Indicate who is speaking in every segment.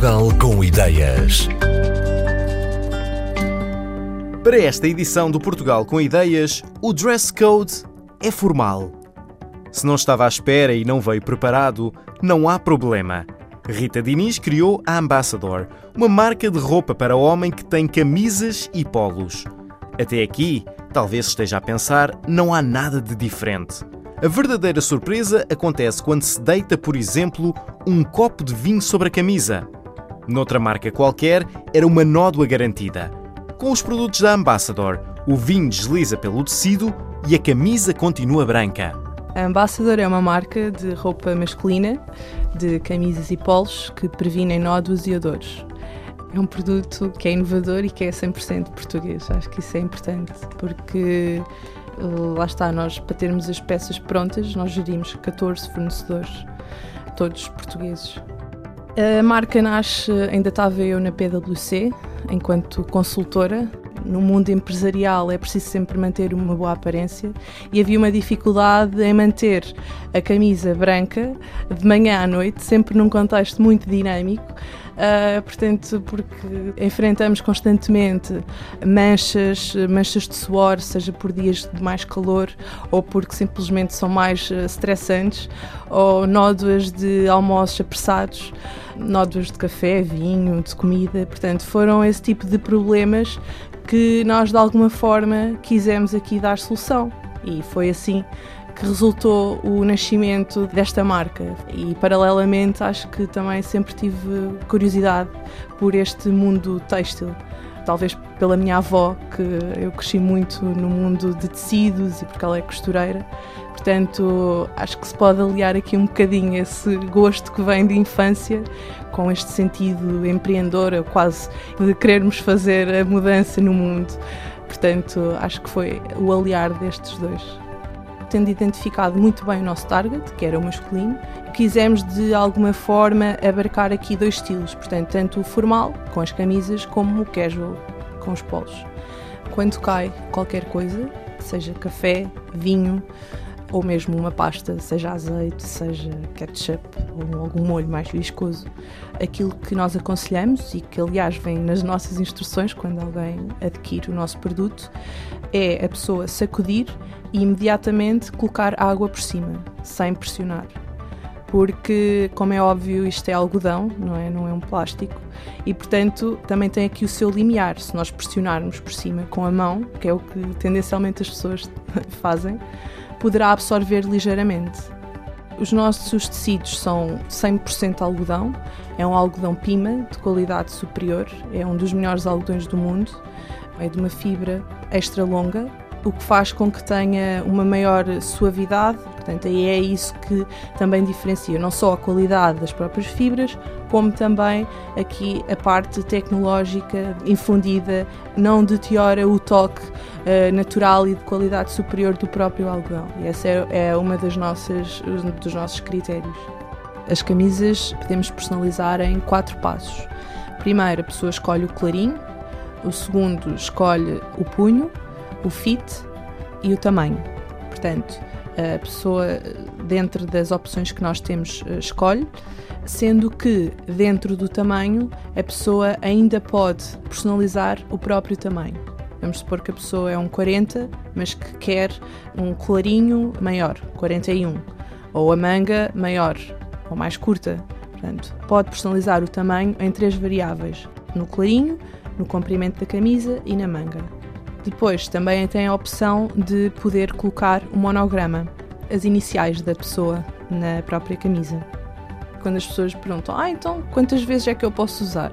Speaker 1: Portugal com Ideias.
Speaker 2: Para esta edição do Portugal com Ideias, o dress code é formal. Se não estava à espera e não veio preparado, não há problema. Rita Diniz criou a Ambassador, uma marca de roupa para homem que tem camisas e polos. Até aqui, talvez esteja a pensar, não há nada de diferente. A verdadeira surpresa acontece quando se deita, por exemplo, um copo de vinho sobre a camisa. Noutra marca qualquer, era uma nódoa garantida. Com os produtos da Ambassador, o vinho desliza pelo tecido e a camisa continua branca.
Speaker 3: A Ambassador é uma marca de roupa masculina, de camisas e polos que previnem nódulos e odores. É um produto que é inovador e que é 100% português. Acho que isso é importante, porque eh, lá está, nós para termos as peças prontas, nós gerimos 14 fornecedores, todos portugueses. A marca nasce, ainda estava eu na PwC, enquanto consultora. No mundo empresarial é preciso sempre manter uma boa aparência e havia uma dificuldade em manter a camisa branca de manhã à noite, sempre num contexto muito dinâmico. Uh, portanto, porque enfrentamos constantemente manchas, manchas de suor, seja por dias de mais calor ou porque simplesmente são mais uh, ou nódoas de almoços apressados, nódoas de café, vinho, de comida. Portanto, foram esse tipo de problemas que nós de alguma forma quisemos aqui dar solução. E foi assim que resultou o nascimento desta marca. E, paralelamente, acho que também sempre tive curiosidade por este mundo têxtil. Talvez pela minha avó, que eu cresci muito no mundo de tecidos e porque ela é costureira. Portanto, acho que se pode aliar aqui um bocadinho esse gosto que vem de infância com este sentido empreendedor, quase de querermos fazer a mudança no mundo. Portanto, acho que foi o aliar destes dois tendo identificado muito bem o nosso target, que era o masculino, quisemos de alguma forma abarcar aqui dois estilos, portanto, tanto o formal, com as camisas, como o casual, com os polos. Quando cai qualquer coisa, seja café, vinho, ou mesmo uma pasta, seja azeite, seja ketchup ou algum molho mais viscoso, aquilo que nós aconselhamos e que aliás vem nas nossas instruções quando alguém adquire o nosso produto é a pessoa sacudir e imediatamente colocar água por cima, sem pressionar. Porque, como é óbvio, isto é algodão, não é, não é um plástico, e portanto também tem aqui o seu limiar. Se nós pressionarmos por cima com a mão, que é o que tendencialmente as pessoas fazem, poderá absorver ligeiramente. Os nossos tecidos são 100% algodão, é um algodão pima de qualidade superior, é um dos melhores algodões do mundo, é de uma fibra extra longa, o que faz com que tenha uma maior suavidade. Portanto, aí é isso que também diferencia não só a qualidade das próprias fibras, como também aqui a parte tecnológica infundida não deteriora o toque uh, natural e de qualidade superior do próprio algodão. E essa é, é uma das nossas um dos nossos critérios. As camisas podemos personalizar em quatro passos. Primeiro, a pessoa escolhe o clarinho, o segundo escolhe o punho, o fit e o tamanho. Portanto, a pessoa, dentro das opções que nós temos, eh, escolhe, sendo que, dentro do tamanho, a pessoa ainda pode personalizar o próprio tamanho. Vamos supor que a pessoa é um 40, mas que quer um clarinho maior, 41, ou a manga maior ou mais curta. Portanto, pode personalizar o tamanho em três variáveis: no clarinho, no comprimento da camisa e na manga. Depois também tem a opção de poder colocar o monograma, as iniciais da pessoa na própria camisa. Quando as pessoas perguntam, ah, então quantas vezes é que eu posso usar?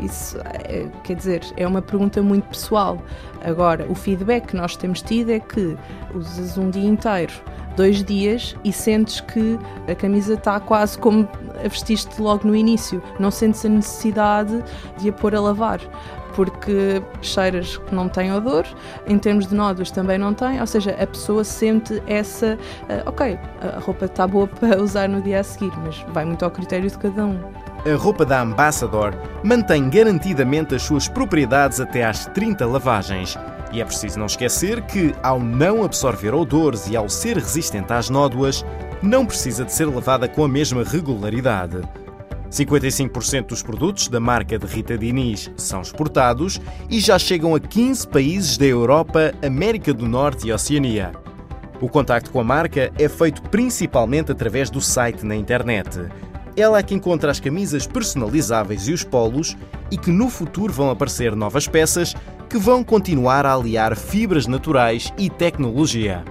Speaker 3: Isso, é, quer dizer, é uma pergunta muito pessoal. Agora, o feedback que nós temos tido é que usas um dia inteiro, dois dias, e sentes que a camisa está quase como a vestiste logo no início. Não sentes a necessidade de a pôr a lavar porque cheiras que não têm odor, em termos de nódulos também não tem, ou seja, a pessoa sente essa, uh, ok, a roupa está boa para usar no dia a seguir, mas vai muito ao critério de cada um.
Speaker 2: A roupa da Ambassador mantém garantidamente as suas propriedades até às 30 lavagens. E é preciso não esquecer que, ao não absorver odores e ao ser resistente às nódoas, não precisa de ser lavada com a mesma regularidade. 55% dos produtos da marca de Rita Diniz são exportados e já chegam a 15 países da Europa, América do Norte e Oceania. O contacto com a marca é feito principalmente através do site na internet. Ela é que encontra as camisas personalizáveis e os polos e que no futuro vão aparecer novas peças que vão continuar a aliar fibras naturais e tecnologia.